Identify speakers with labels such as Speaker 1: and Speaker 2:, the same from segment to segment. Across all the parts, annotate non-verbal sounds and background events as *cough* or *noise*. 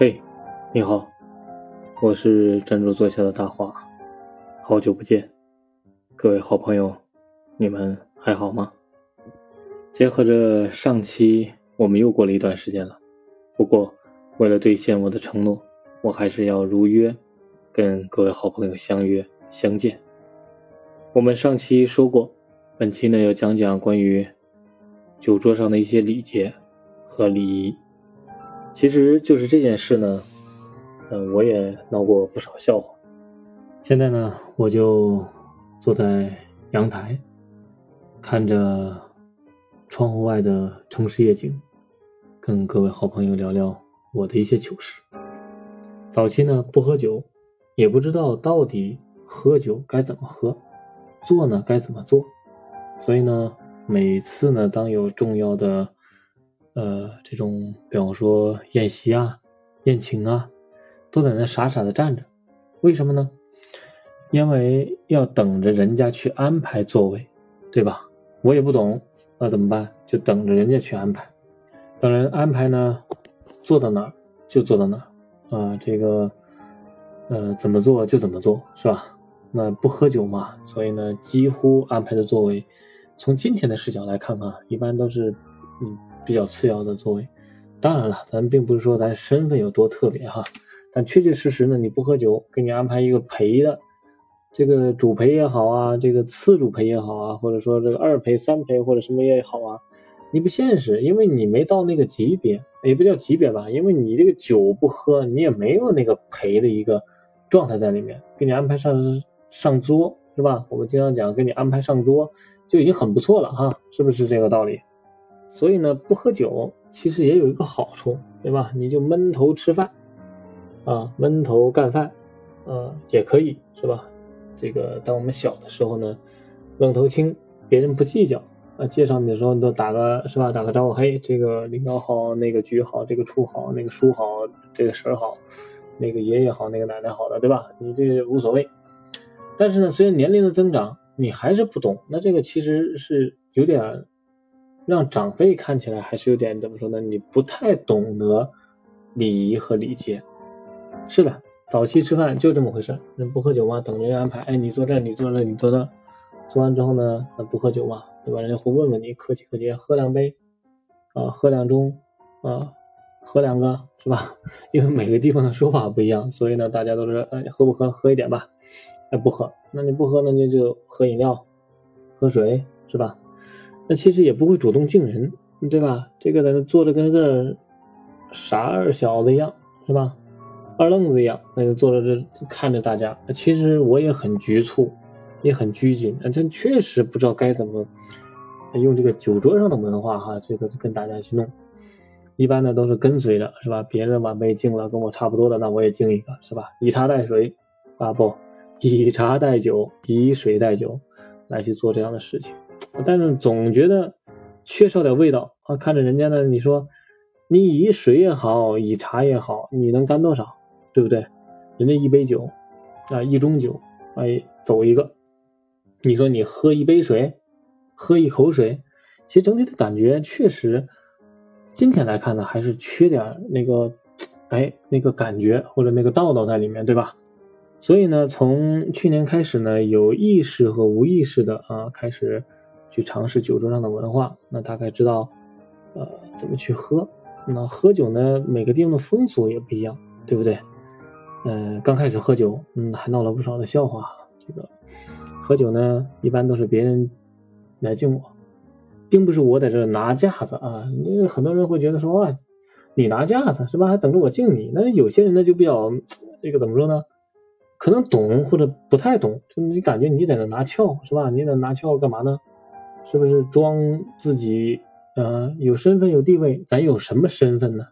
Speaker 1: 嘿，你好，我是站住坐下的大华，好久不见，各位好朋友，你们还好吗？结合着上期，我们又过了一段时间了。不过，为了兑现我的承诺，我还是要如约跟各位好朋友相约相见。我们上期说过，本期呢要讲讲关于酒桌上的一些礼节和礼仪。其实就是这件事呢，嗯，我也闹过不少笑话。现在呢，我就坐在阳台，看着窗户外的城市夜景，跟各位好朋友聊聊我的一些糗事。早期呢不喝酒，也不知道到底喝酒该怎么喝，做呢该怎么做，所以呢，每次呢当有重要的。呃，这种比方说宴席啊、宴请啊，都在那傻傻的站着，为什么呢？因为要等着人家去安排座位，对吧？我也不懂，那怎么办？就等着人家去安排，当然安排呢，坐到哪儿就坐到哪儿啊，这个呃怎么做就怎么做，是吧？那不喝酒嘛，所以呢，几乎安排的座位，从今天的视角来看啊，一般都是嗯。比较次要的座位，当然了，咱并不是说咱身份有多特别哈，但确确实实呢，你不喝酒，给你安排一个陪的，这个主陪也好啊，这个次主陪也好啊，或者说这个二陪、三陪或者什么也好啊，你不现实，因为你没到那个级别，也不叫级别吧，因为你这个酒不喝，你也没有那个陪的一个状态在里面，给你安排上上桌是吧？我们经常讲，给你安排上桌就已经很不错了哈，是不是这个道理？所以呢，不喝酒其实也有一个好处，对吧？你就闷头吃饭，啊，闷头干饭，啊，也可以，是吧？这个当我们小的时候呢，愣头青，别人不计较，啊，介绍你的时候你都打个是吧？打个招呼，嘿，这个领导好，那个局好，这个处好，那个叔好，这个婶好，那个爷爷好，那个奶奶好的，对吧？你这无所谓。但是呢，随着年龄的增长，你还是不懂，那这个其实是有点。让长辈看起来还是有点怎么说呢？你不太懂得礼仪和礼节。是的，早期吃饭就这么回事。那不喝酒嘛？等人家安排。哎，你坐这，你坐这，你坐那。做完之后呢，那不喝酒嘛，对吧？人家会问问你，客气客气，喝两杯，啊，喝两盅，啊，喝两个，是吧？*laughs* 因为每个地方的说法不一样，所以呢，大家都是，哎，喝不喝？喝一点吧。哎，不喝，那你不喝，那你就喝饮料，喝水，是吧？那其实也不会主动敬人，对吧？这个在那坐着跟个傻二小子一样，是吧？二愣子一样，那就坐在这看着大家。其实我也很局促，也很拘谨，但确实不知道该怎么用这个酒桌上的文化哈，这个跟大家去弄。一般呢都是跟随着，是吧？别人晚辈敬了，跟我差不多的，那我也敬一个，是吧？以茶代水啊，不，以茶代酒，以水代酒，来去做这样的事情。但是总觉得缺少点味道啊！看着人家呢，你说你以水也好，以茶也好，你能干多少，对不对？人家一杯酒啊，一盅酒，哎，走一个。你说你喝一杯水，喝一口水，其实整体的感觉确实，今天来看呢，还是缺点那个，哎，那个感觉或者那个道道在里面，对吧？所以呢，从去年开始呢，有意识和无意识的啊，开始。去尝试酒桌上的文化，那大概知道，呃，怎么去喝。那喝酒呢，每个地方的风俗也不一样，对不对？嗯，刚开始喝酒，嗯，还闹了不少的笑话。这个喝酒呢，一般都是别人来敬我，并不是我在这拿架子啊。因为很多人会觉得说，啊，你拿架子是吧？还等着我敬你。那有些人呢，就比较这个怎么说呢？可能懂或者不太懂，就你感觉你在那拿翘是吧？你在拿翘干嘛呢？是不是装自己？呃，有身份有地位，咱有什么身份呢？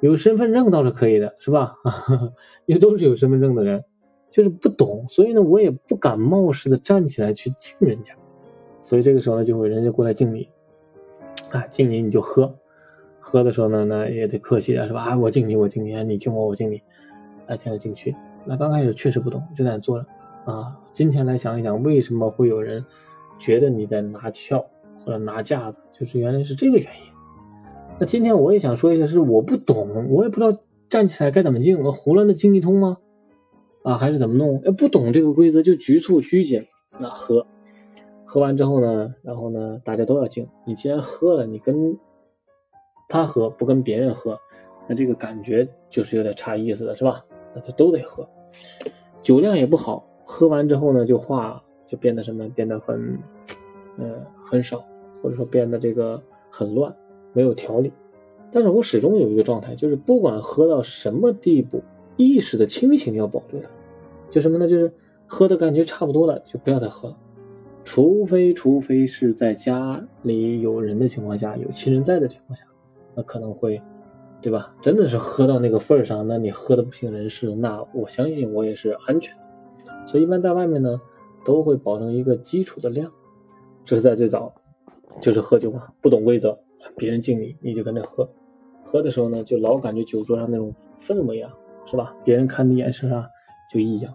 Speaker 1: 有身份证倒是可以的，是吧？*laughs* 因为都是有身份证的人，就是不懂，所以呢，我也不敢冒失的站起来去敬人家。所以这个时候呢，就会人家过来敬你，啊，敬你你就喝，喝的时候呢，那也得客气点，是吧？啊，我敬你，我敬你，你敬我，我敬你，啊敬来敬去。那刚开始确实不懂，就在那坐着啊。今天来想一想，为什么会有人？觉得你在拿翘或者拿架子，就是原来是这个原因。那今天我也想说一下，是我不懂，我也不知道站起来该怎么敬？我胡乱的敬一通吗？啊，还是怎么弄？要不懂这个规则就局促拘谨，那喝，喝完之后呢，然后呢，大家都要敬。你既然喝了，你跟他喝不跟别人喝，那这个感觉就是有点差意思的是吧？那他都得喝，酒量也不好，喝完之后呢，就话就变得什么？变得很，呃，很少，或者说变得这个很乱，没有条理。但是我始终有一个状态，就是不管喝到什么地步，意识的清醒要保留它。就什么呢？就是喝的感觉差不多了，就不要再喝了，除非除非是在家里有人的情况下，有亲人在的情况下。那可能会，对吧？真的是喝到那个份上，那你喝的不省人事，那我相信我也是安全的。所以一般在外面呢，都会保证一个基础的量。这是在最早，就是喝酒嘛，不懂规则，别人敬你，你就跟着喝。喝的时候呢，就老感觉酒桌上那种氛围啊，是吧？别人看你眼神啊，就异样。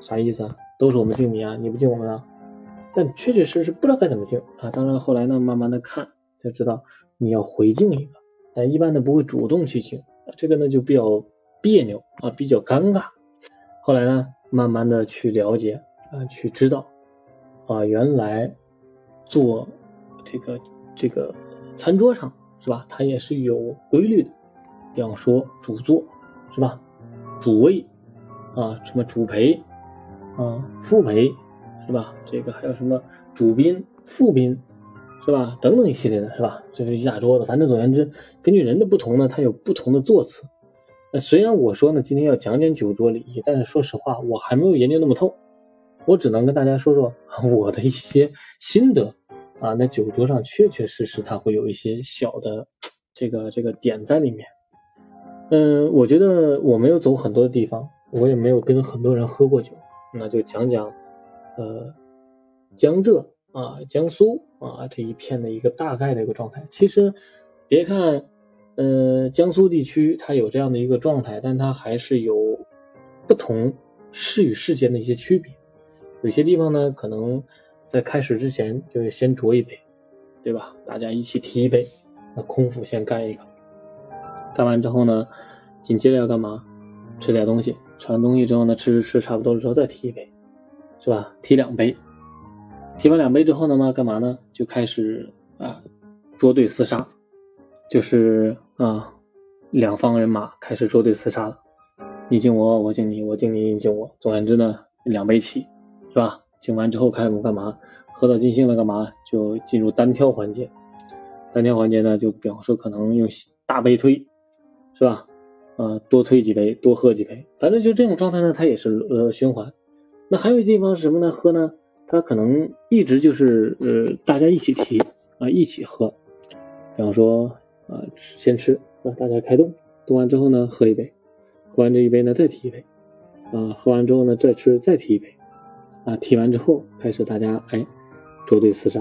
Speaker 1: 啥意思啊？都是我们敬你啊，你不敬我们啊？但确确实实不知道该怎么敬啊。当然后来呢，慢慢的看就知道你要回敬一个。但一般的不会主动去敬，这个呢就比较别扭啊，比较尴尬。后来呢，慢慢的去了解啊，去知道啊，原来做这个这个餐桌上是吧，它也是有规律的。比方说主座是吧，主位啊，什么主陪啊，副陪是吧？这个还有什么主宾、副宾。是吧？等等一系列的，是吧？这是一大桌子，反正总而言之，根据人的不同呢，它有不同的座次。那虽然我说呢，今天要讲讲酒桌礼仪，但是说实话，我还没有研究那么透，我只能跟大家说说 *laughs* 我的一些心得啊。那酒桌上确确实实它会有一些小的这个这个点在里面。嗯，我觉得我没有走很多的地方，我也没有跟很多人喝过酒，那就讲讲呃江浙。啊，江苏啊这一片的一个大概的一个状态，其实别看，呃，江苏地区它有这样的一个状态，但它还是有不同市与市间的一些区别。有些地方呢，可能在开始之前就先酌一杯，对吧？大家一起提一杯，那空腹先干一个，干完之后呢，紧接着要干嘛？吃点东西，吃完东西之后呢，吃吃吃差不多了之后再提一杯，是吧？提两杯。提完两杯之后呢嘛，干嘛呢？就开始啊，捉对厮杀，就是啊，两方人马开始捉对厮杀了。你敬我，我敬你，我敬你，你敬我。总而言之呢，两杯起，是吧？敬完之后开始干嘛？喝到尽兴了干嘛？就进入单挑环节。单挑环节呢，就比方说可能用大杯推，是吧？啊，多推几杯，多喝几杯，反正就这种状态呢，它也是呃循环。那还有地方是什么呢？喝呢？它可能一直就是呃，大家一起提啊，一起喝。比方说啊，先吃啊，大家开动，动完之后呢，喝一杯，喝完这一杯呢，再提一杯，啊，喝完之后呢，再吃，再提一杯，啊，提完之后开始大家哎，捉对厮杀，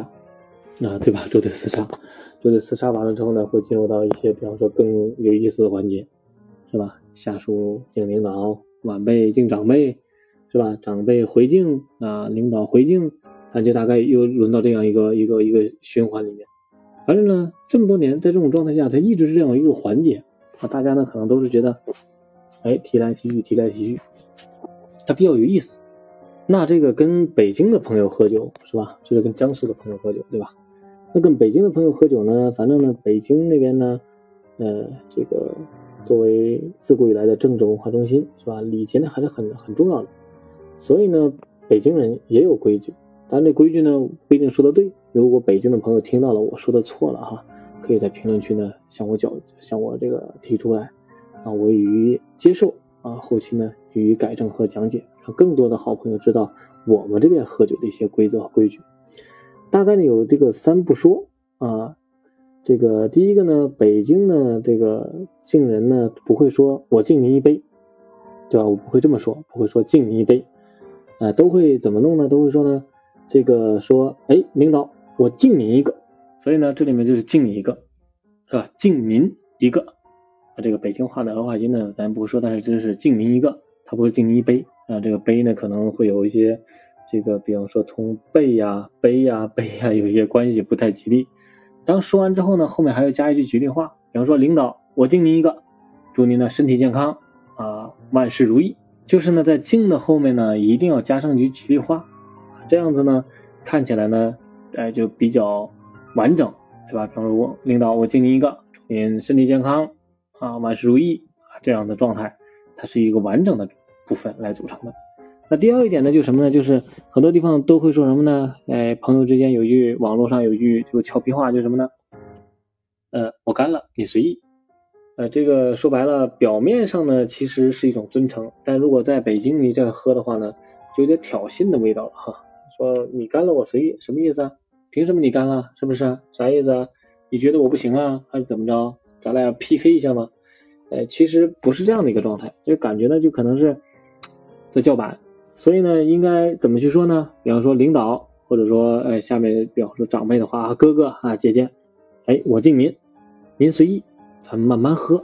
Speaker 1: 啊，对吧？捉对厮杀，捉对厮杀完了之后呢，会进入到一些比方说更有意思的环节，是吧？下属敬领导，晚辈敬长辈。是吧？长辈回敬啊，领导回敬，那就大概又轮到这样一个一个一个循环里面。反正呢，这么多年在这种状态下，它一直是这样一个环节啊。大家呢可能都是觉得，哎，提来提去，提来提去，它比较有意思。那这个跟北京的朋友喝酒是吧？就是跟江苏的朋友喝酒，对吧？那跟北京的朋友喝酒呢，反正呢，北京那边呢，呃，这个作为自古以来的政治文化中心是吧？礼节呢还是很很重要的。所以呢，北京人也有规矩，但这规矩呢不一定说的对。如果北京的朋友听到了我说的错了哈，可以在评论区呢向我讲，向我这个提出来，啊，我予以接受啊，后期呢予以改正和讲解，让更多的好朋友知道我们这边喝酒的一些规则和规矩。大概呢有这个三不说啊，这个第一个呢，北京呢这个敬人呢不会说我敬您一杯，对吧？我不会这么说，不会说敬您一杯。啊，都会怎么弄呢？都会说呢，这个说，哎，领导，我敬您一个。所以呢，这里面就是敬你一个，是吧？敬您一个。这个北京话的儿化音呢，咱不会说，但是真是敬您一个，他不是敬您一杯啊。这个杯呢，可能会有一些，这个比方说从背呀、杯呀、杯呀有一些关系，不太吉利。当说完之后呢，后面还要加一句吉利话，比方说，领导，我敬您一个，祝您呢身体健康啊，万事如意。就是呢，在敬的后面呢，一定要加上一句吉利话，这样子呢，看起来呢，哎，就比较完整，对吧？比方说，我领导，我敬您一个，祝您身体健康啊，万事如意啊，这样的状态，它是一个完整的部分来组成的。那第二一点呢，就什么呢？就是很多地方都会说什么呢？哎，朋友之间有一句网络上有句这个俏皮话，就什么呢？呃，我干了，你随意。呃，这个说白了，表面上呢其实是一种尊称，但如果在北京你这样喝的话呢，就有点挑衅的味道了哈。说你干了我随意，什么意思啊？凭什么你干了？是不是？啥意思啊？你觉得我不行啊？还是怎么着？咱俩 PK 一下吗？哎，其实不是这样的一个状态，就感觉呢就可能是在叫板。所以呢，应该怎么去说呢？比方说领导，或者说哎下面比方说长辈的话，哥哥啊姐姐，哎我敬您，您随意。咱慢慢喝，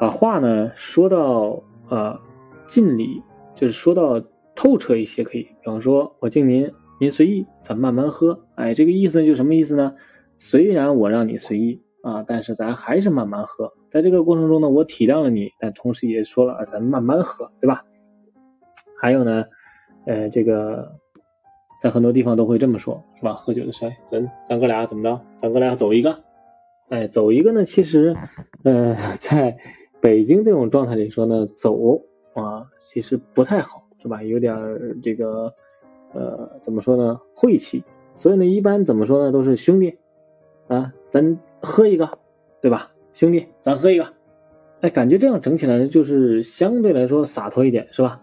Speaker 1: 把话呢说到啊敬礼，就是说到透彻一些可以。比方说，我敬您，您随意，咱慢慢喝。哎，这个意思就什么意思呢？虽然我让你随意啊，但是咱还是慢慢喝。在这个过程中呢，我体谅了你，但同时也说了啊，咱慢慢喝，对吧？还有呢，呃，这个在很多地方都会这么说，是吧？喝酒的时候，咱咱哥俩怎么着？咱哥俩走一个。哎，走一个呢？其实，呃，在北京这种状态里说呢，走啊，其实不太好，是吧？有点这个，呃，怎么说呢？晦气。所以呢，一般怎么说呢？都是兄弟啊，咱喝一个，对吧？兄弟，咱喝一个。哎，感觉这样整起来就是相对来说洒脱一点，是吧？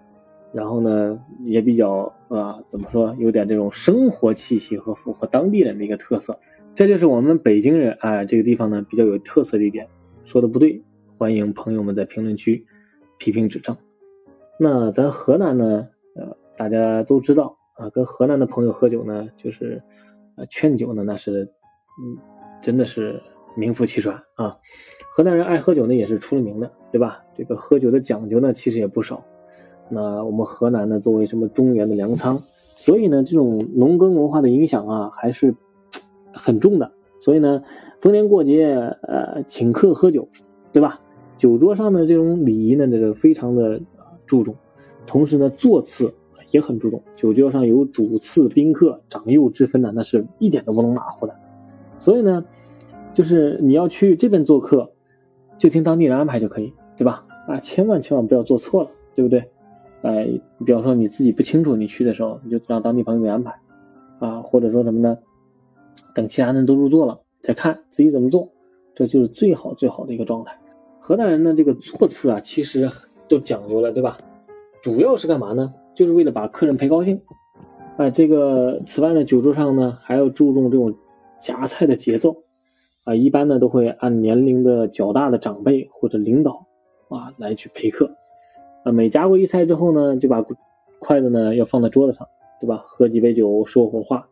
Speaker 1: 然后呢，也比较啊，怎么说？有点这种生活气息和符合当地人的一个特色。这就是我们北京人啊，这个地方呢比较有特色的一点，说的不对，欢迎朋友们在评论区批评指正。那咱河南呢，呃，大家都知道啊，跟河南的朋友喝酒呢，就是呃劝酒呢，那是嗯，真的是名副其实啊。河南人爱喝酒呢，也是出了名的，对吧？这个喝酒的讲究呢，其实也不少。那我们河南呢，作为什么中原的粮仓，所以呢，这种农耕文化的影响啊，还是。很重的，所以呢，逢年过节，呃，请客喝酒，对吧？酒桌上的这种礼仪呢，这个非常的注重，同时呢，座次也很注重。酒桌上有主次宾客、长幼之分的，那是一点都不能马虎的。所以呢，就是你要去这边做客，就听当地人安排就可以，对吧？啊，千万千万不要做错了，对不对？哎，比方说你自己不清楚，你去的时候，你就让当地朋友给安排，啊，或者说什么呢？等其他人都入座了，再看自己怎么做，这就是最好最好的一个状态。河南人的这个座次啊，其实都讲究了，对吧？主要是干嘛呢？就是为了把客人陪高兴。哎，这个此外呢，酒桌上呢还要注重这种夹菜的节奏啊，一般呢都会按年龄的较大的长辈或者领导啊来去陪客。啊，每夹过一菜之后呢，就把筷子呢要放在桌子上，对吧？喝几杯酒，说会话。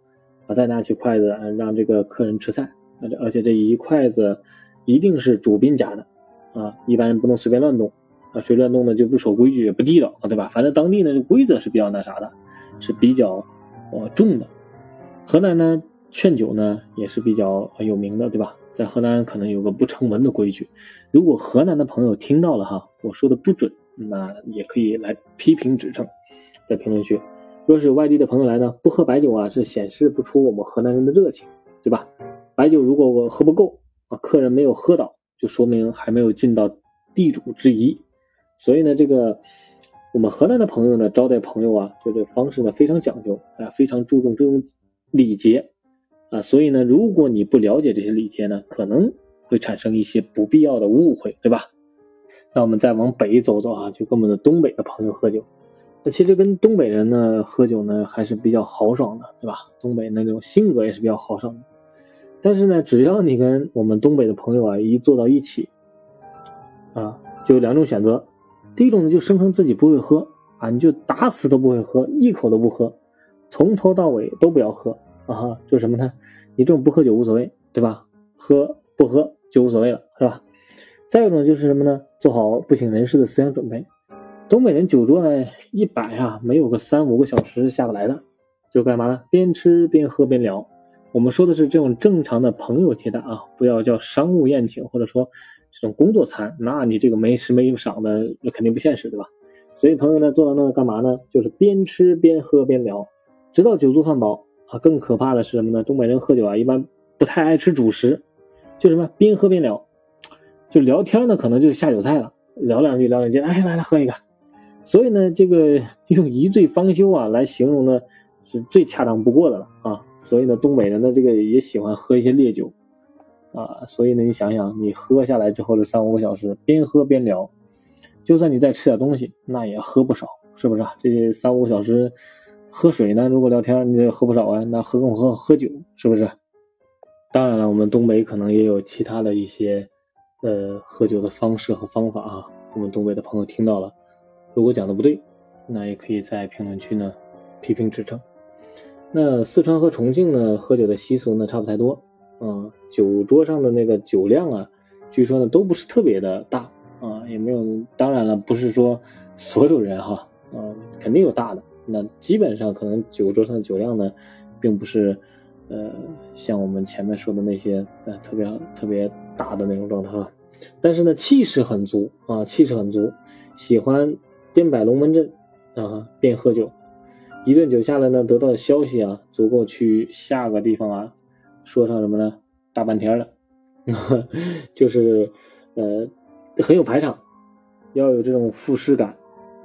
Speaker 1: 啊，再拿起筷子，让这个客人吃菜。而且而且这一筷子一定是主宾夹的，啊，一般人不能随便乱动，啊，谁乱动呢就不守规矩，也不地道，对吧？反正当地呢这规则是比较那啥的，是比较呃重的。河南呢劝酒呢也是比较有名的，对吧？在河南可能有个不成文的规矩，如果河南的朋友听到了哈，我说的不准，那也可以来批评指正，在评论区。若是有外地的朋友来呢，不喝白酒啊，是显示不出我们河南人的热情，对吧？白酒如果我喝不够啊，客人没有喝到，就说明还没有尽到地主之谊。所以呢，这个我们河南的朋友呢，招待朋友啊，就这方式呢非常讲究啊，非常注重这种礼节啊。所以呢，如果你不了解这些礼节呢，可能会产生一些不必要的误会，对吧？那我们再往北走走啊，就跟我们的东北的朋友喝酒。那其实跟东北人呢喝酒呢还是比较豪爽的，对吧？东北那种性格也是比较豪爽的。但是呢，只要你跟我们东北的朋友啊一坐到一起，啊，就有两种选择。第一种呢，就声称自己不会喝啊，你就打死都不会喝，一口都不喝，从头到尾都不要喝啊。就什么呢？你这种不喝酒无所谓，对吧？喝不喝就无所谓了，是吧？再一种就是什么呢？做好不省人事的思想准备。东北人酒桌呢一摆啊，没有个三五个小时下不来的，就干嘛呢？边吃边喝边聊。我们说的是这种正常的朋友接待啊，不要叫商务宴请，或者说这种工作餐，那你这个没吃没赏的，那肯定不现实，对吧？所以朋友呢，坐到那干嘛呢？就是边吃边喝边聊，直到酒足饭饱啊。更可怕的是什么呢？东北人喝酒啊，一般不太爱吃主食，就什么边喝边聊，就聊天呢，可能就是下酒菜了，聊两句聊两句，哎，来来喝一个。所以呢，这个 *laughs* 用一醉方休啊来形容呢，是最恰当不过的了啊。所以呢，东北人呢，这个也喜欢喝一些烈酒。啊，所以呢，你想想，你喝下来之后的三五个小时，边喝边聊，就算你再吃点东西，那也喝不少，是不是啊？这三五个小时喝水呢，如果聊天，你也喝不少啊。那喝更喝喝酒，是不是？当然了，我们东北可能也有其他的一些呃喝酒的方式和方法啊。我们东北的朋友听到了，如果讲的不对，那也可以在评论区呢批评指正。那四川和重庆呢，喝酒的习俗呢差不太多。啊，酒桌上的那个酒量啊，据说呢都不是特别的大啊，也没有。当然了，不是说所有人哈，啊，肯定有大的。那基本上可能酒桌上的酒量呢，并不是呃像我们前面说的那些呃特别特别大的那种状态哈。但是呢，气势很足啊，气势很足，喜欢边摆龙门阵啊边喝酒，一顿酒下来呢，得到的消息啊，足够去下个地方啊。说上什么呢？大半天了，*laughs* 就是呃很有排场，要有这种富士感，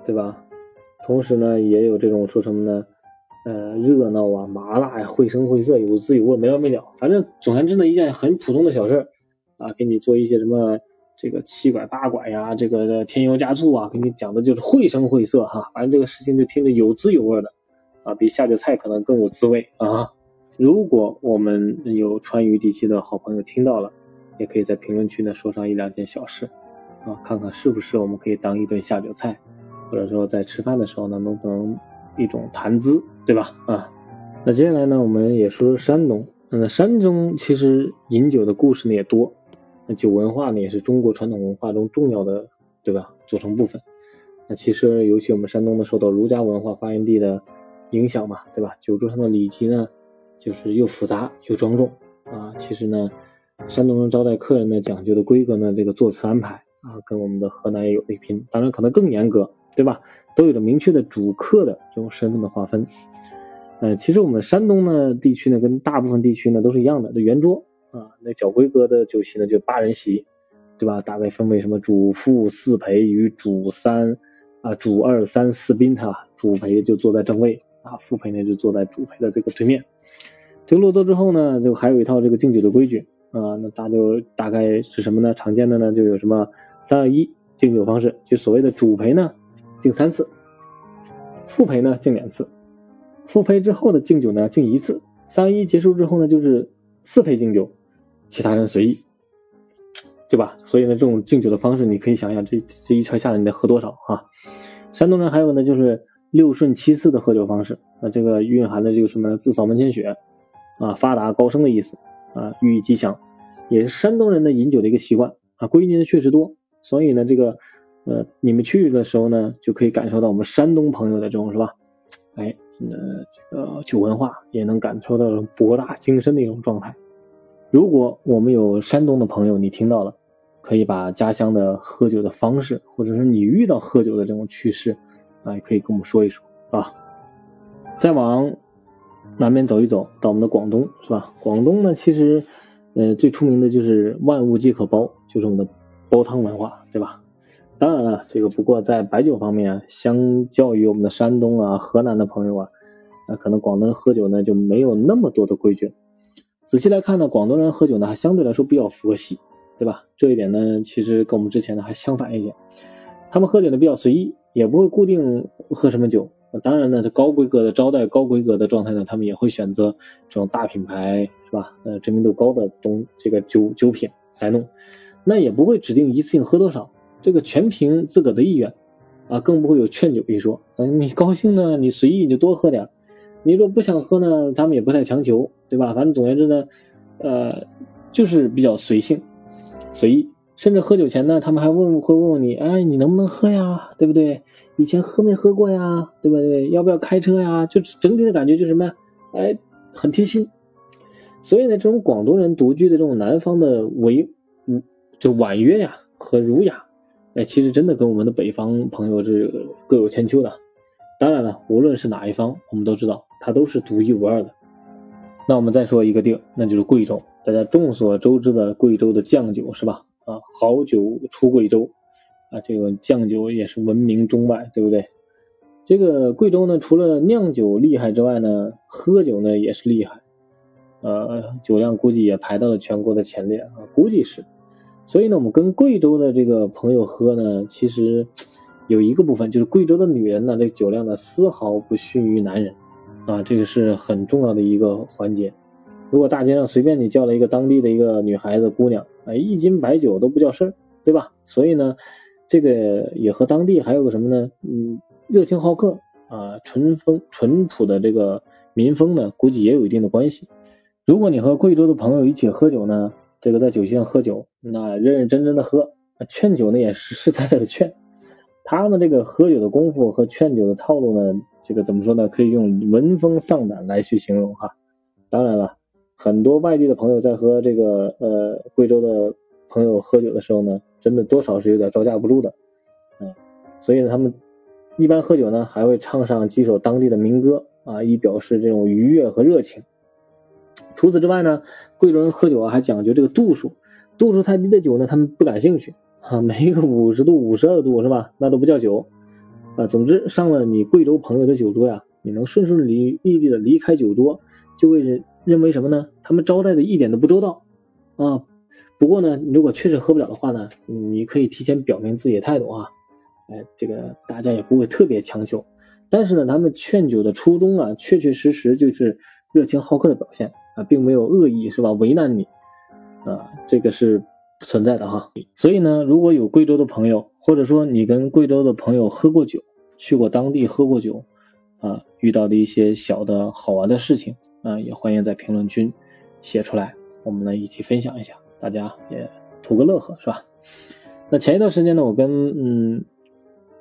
Speaker 1: 对吧？同时呢，也有这种说什么呢？呃，热闹啊，麻辣呀，绘声绘色，有滋有味，没完没了。反正总而言之呢，一件很普通的小事啊，给你做一些什么这个七拐八拐呀，这个添油加醋啊，给你讲的就是绘声绘色哈。反正这个事情就听着有滋有味的啊，比下酒菜可能更有滋味啊。如果我们有川渝地区的好朋友听到了，也可以在评论区呢说上一两件小事，啊，看看是不是我们可以当一顿下酒菜，或者说在吃饭的时候呢能不能一种谈资，对吧？啊，那接下来呢我们也说说山东，那山东其实饮酒的故事呢也多，那酒文化呢也是中国传统文化中重要的，对吧？组成部分。那其实尤其我们山东呢受到儒家文化发源地的影响嘛，对吧？酒桌上的礼仪呢。就是又复杂又庄重啊！其实呢，山东人招待客人呢讲究的规格呢，这个座次安排啊，跟我们的河南也有一拼，当然可能更严格，对吧？都有着明确的主客的这种身份的划分。呃，其实我们山东呢地区呢，跟大部分地区呢都是一样的，这圆桌啊，那小规格的酒席呢就八人席，对吧？大概分为什么主副四陪与主三啊，主二三四宾哈，主陪就坐在正位啊，副陪呢就坐在主陪的这个对面。这个落座之后呢，就还有一套这个敬酒的规矩啊。那大就大概是什么呢？常见的呢就有什么三二一敬酒方式，就所谓的主陪呢敬三次，复陪呢敬两次，复陪之后的敬酒呢敬一次，三二一结束之后呢就是四陪敬酒，其他人随意，对吧？所以呢，这种敬酒的方式，你可以想想这这一圈下来你得喝多少啊？山东人还有呢就是六顺七次的喝酒方式，那这个蕴含的这个什么？自扫门前雪。啊，发达高升的意思啊，寓意吉祥，也是山东人的饮酒的一个习惯啊。规矩呢确实多，所以呢，这个呃，你们去的时候呢，就可以感受到我们山东朋友的这种是吧？哎，呃，这个酒文化也能感受到博大精深的一种状态。如果我们有山东的朋友，你听到了，可以把家乡的喝酒的方式，或者是你遇到喝酒的这种趣事，啊，也可以跟我们说一说啊。再往。南边走一走，到我们的广东是吧？广东呢，其实，呃，最出名的就是万物皆可煲，就是我们的煲汤文化，对吧？当然了，这个不过在白酒方面，相较于我们的山东啊、河南的朋友啊，那可能广东人喝酒呢就没有那么多的规矩。仔细来看呢，广东人喝酒呢还相对来说比较佛系，对吧？这一点呢，其实跟我们之前呢还相反一些，他们喝酒呢比较随意，也不会固定喝什么酒。当然呢，这高规格的招待、高规格的状态呢，他们也会选择这种大品牌，是吧？呃，知名度高的东这个酒酒品来弄，那也不会指定一次性喝多少，这个全凭自个的意愿，啊，更不会有劝酒一说。嗯，你高兴呢，你随意你就多喝点；你说不想喝呢，他们也不太强求，对吧？反正总而言之呢，呃，就是比较随性、随意。甚至喝酒前呢，他们还问会问问你，哎，你能不能喝呀？对不对？以前喝没喝过呀？对不对？要不要开车呀？就整体的感觉就是什么？哎，很贴心。所以呢，这种广东人独具的这种南方的委，嗯，就婉约呀，和儒雅，哎，其实真的跟我们的北方朋友是各有千秋的。当然了，无论是哪一方，我们都知道它都是独一无二的。那我们再说一个地儿，那就是贵州。大家众所周知的贵州的酱酒是吧？啊，好酒出贵州，啊，这个酱酒也是闻名中外，对不对？这个贵州呢，除了酿酒厉害之外呢，喝酒呢也是厉害，呃，酒量估计也排到了全国的前列啊，估计是。所以呢，我们跟贵州的这个朋友喝呢，其实有一个部分就是贵州的女人呢，这个酒量呢丝毫不逊于男人，啊，这个是很重要的一个环节。如果大街上随便你叫了一个当地的一个女孩子姑娘，哎，一斤白酒都不叫事儿，对吧？所以呢，这个也和当地还有个什么呢？嗯。热情好客啊，淳风淳朴的这个民风呢，估计也有一定的关系。如果你和贵州的朋友一起喝酒呢，这个在酒席上喝酒，那认认真真的喝，劝酒呢也实实在在的劝。他们这个喝酒的功夫和劝酒的套路呢，这个怎么说呢？可以用闻风丧胆来去形容哈。当然了，很多外地的朋友在和这个呃贵州的朋友喝酒的时候呢，真的多少是有点招架不住的，嗯，所以呢，他们。一般喝酒呢，还会唱上几首当地的民歌啊，以表示这种愉悦和热情。除此之外呢，贵州人喝酒啊还讲究这个度数，度数太低的酒呢，他们不感兴趣啊，没个五十度、五十二度是吧？那都不叫酒啊。总之，上了你贵州朋友的酒桌呀，你能顺顺利利的离开酒桌，就会认为什么呢？他们招待的一点都不周到啊。不过呢，如果确实喝不了的话呢，你可以提前表明自己的态度啊。哎，这个大家也不会特别强求，但是呢，他们劝酒的初衷啊，确确实实就是热情好客的表现并没有恶意，是吧？为难你啊，这个是不存在的哈。所以呢，如果有贵州的朋友，或者说你跟贵州的朋友喝过酒，去过当地喝过酒啊，遇到的一些小的好玩的事情啊，也欢迎在评论区写出来，我们呢一起分享一下，大家也图个乐呵，是吧？那前一段时间呢，我跟嗯。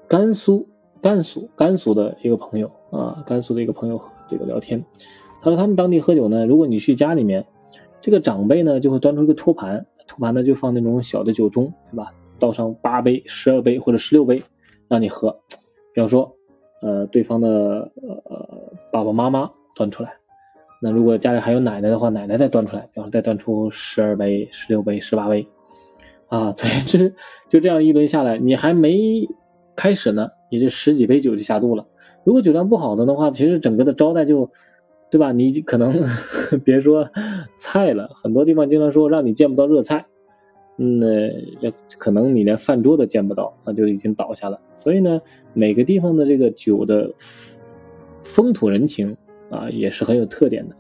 Speaker 1: 甘肃甘肃甘肃的一个朋友啊，甘肃的一个朋友这个聊天，他说他们当地喝酒呢，如果你去家里面，这个长辈呢就会端出一个托盘，托盘呢就放那种小的酒盅，对吧？倒上八杯、十二杯或者十六杯，让你喝。比方说，呃，对方的呃爸爸妈妈端出来，那如果家里还有奶奶的话，奶奶再端出来，比方说再端出十二杯、十六杯、十八杯，啊，*laughs* 总之就这样一轮下来，你还没。开始呢，你这十几杯酒就下肚了。如果酒量不好的的话，其实整个的招待就，对吧？你可能别说菜了，很多地方经常说让你见不到热菜，那可能你连饭桌都见不到，那就已经倒下了。所以呢，每个地方的这个酒的风土人情啊，也是很有特点的。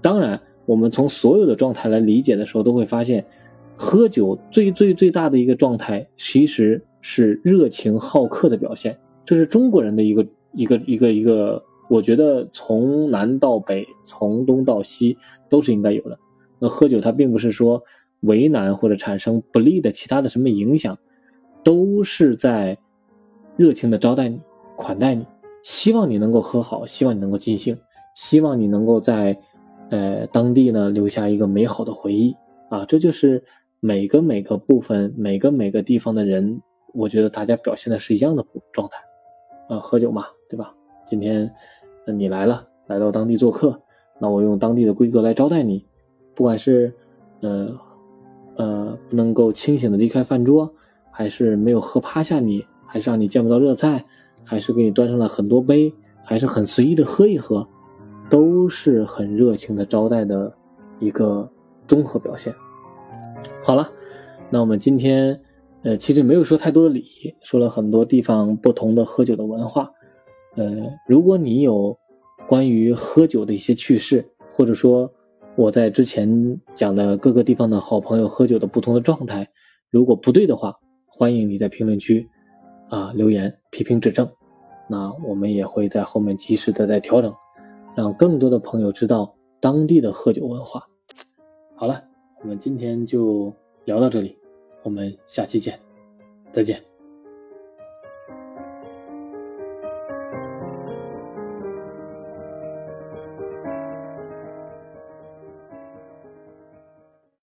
Speaker 1: 当然，我们从所有的状态来理解的时候，都会发现，喝酒最最最大的一个状态，其实。是热情好客的表现，这是中国人的一个一个一个一个，我觉得从南到北，从东到西都是应该有的。那喝酒它并不是说为难或者产生不利的其他的什么影响，都是在热情的招待你、款待你，希望你能够喝好，希望你能够尽兴，希望你能够在呃当地呢留下一个美好的回忆啊！这就是每个每个部分、每个每个地方的人。我觉得大家表现的是一样的状态，啊，喝酒嘛，对吧？今天那你来了，来到当地做客，那我用当地的规格来招待你，不管是呃呃不能够清醒的离开饭桌，还是没有喝趴下你，还是让你见不到热菜，还是给你端上了很多杯，还是很随意的喝一喝，都是很热情的招待的一个综合表现。好了，那我们今天。呃，其实没有说太多的礼仪，说了很多地方不同的喝酒的文化。呃，如果你有关于喝酒的一些趣事，或者说我在之前讲的各个地方的好朋友喝酒的不同的状态，如果不对的话，欢迎你在评论区啊留言批评指正。那我们也会在后面及时的再调整，让更多的朋友知道当地的喝酒文化。好了，我们今天就聊到这里。我们下期见，再见。